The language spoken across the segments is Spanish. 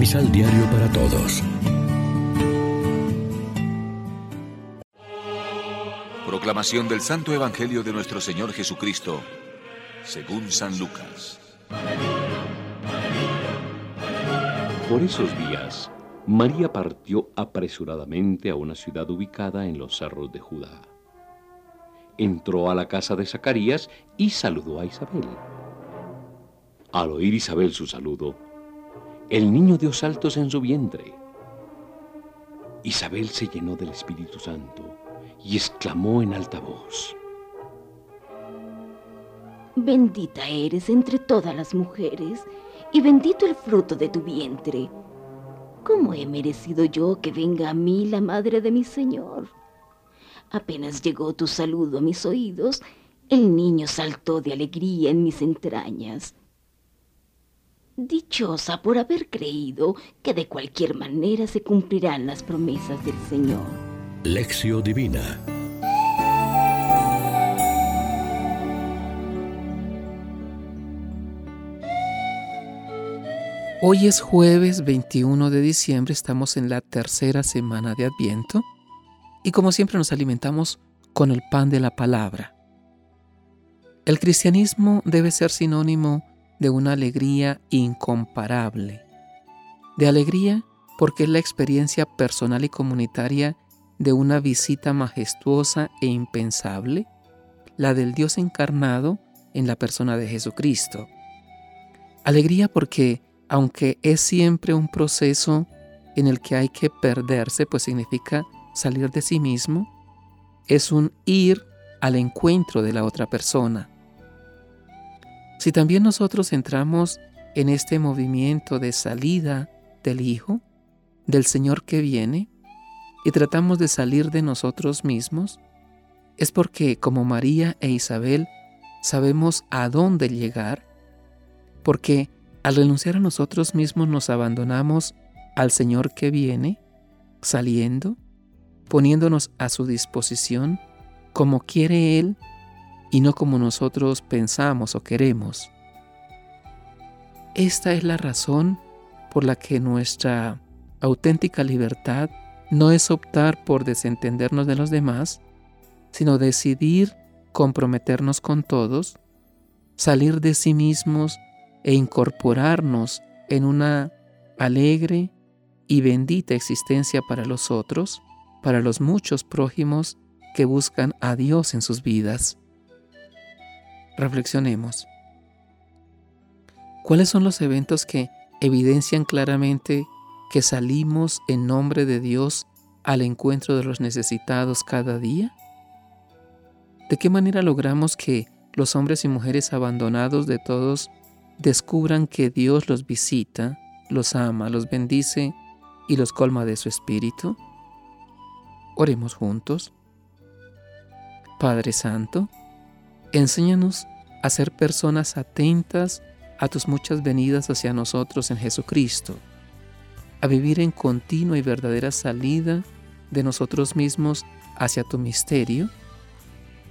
Misal Diario para Todos. Proclamación del Santo Evangelio de nuestro Señor Jesucristo, según San Lucas. Por esos días, María partió apresuradamente a una ciudad ubicada en los cerros de Judá. Entró a la casa de Zacarías y saludó a Isabel. Al oír Isabel su saludo, el niño dio saltos en su vientre. Isabel se llenó del Espíritu Santo y exclamó en alta voz. Bendita eres entre todas las mujeres y bendito el fruto de tu vientre. ¿Cómo he merecido yo que venga a mí la madre de mi Señor? Apenas llegó tu saludo a mis oídos, el niño saltó de alegría en mis entrañas dichosa por haber creído que de cualquier manera se cumplirán las promesas del Señor. Lección Divina Hoy es jueves 21 de diciembre, estamos en la tercera semana de Adviento y como siempre nos alimentamos con el pan de la palabra. El cristianismo debe ser sinónimo de una alegría incomparable. De alegría porque es la experiencia personal y comunitaria de una visita majestuosa e impensable, la del Dios encarnado en la persona de Jesucristo. Alegría porque, aunque es siempre un proceso en el que hay que perderse, pues significa salir de sí mismo, es un ir al encuentro de la otra persona. Si también nosotros entramos en este movimiento de salida del Hijo, del Señor que viene, y tratamos de salir de nosotros mismos, es porque como María e Isabel sabemos a dónde llegar, porque al renunciar a nosotros mismos nos abandonamos al Señor que viene, saliendo, poniéndonos a su disposición como quiere Él y no como nosotros pensamos o queremos. Esta es la razón por la que nuestra auténtica libertad no es optar por desentendernos de los demás, sino decidir comprometernos con todos, salir de sí mismos e incorporarnos en una alegre y bendita existencia para los otros, para los muchos prójimos que buscan a Dios en sus vidas. Reflexionemos. ¿Cuáles son los eventos que evidencian claramente que salimos en nombre de Dios al encuentro de los necesitados cada día? ¿De qué manera logramos que los hombres y mujeres abandonados de todos descubran que Dios los visita, los ama, los bendice y los colma de su espíritu? Oremos juntos. Padre Santo, enséñanos a ser personas atentas a tus muchas venidas hacia nosotros en Jesucristo, a vivir en continua y verdadera salida de nosotros mismos hacia tu misterio,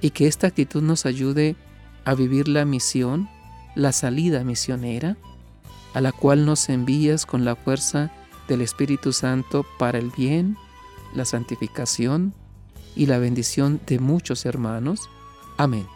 y que esta actitud nos ayude a vivir la misión, la salida misionera, a la cual nos envías con la fuerza del Espíritu Santo para el bien, la santificación y la bendición de muchos hermanos. Amén.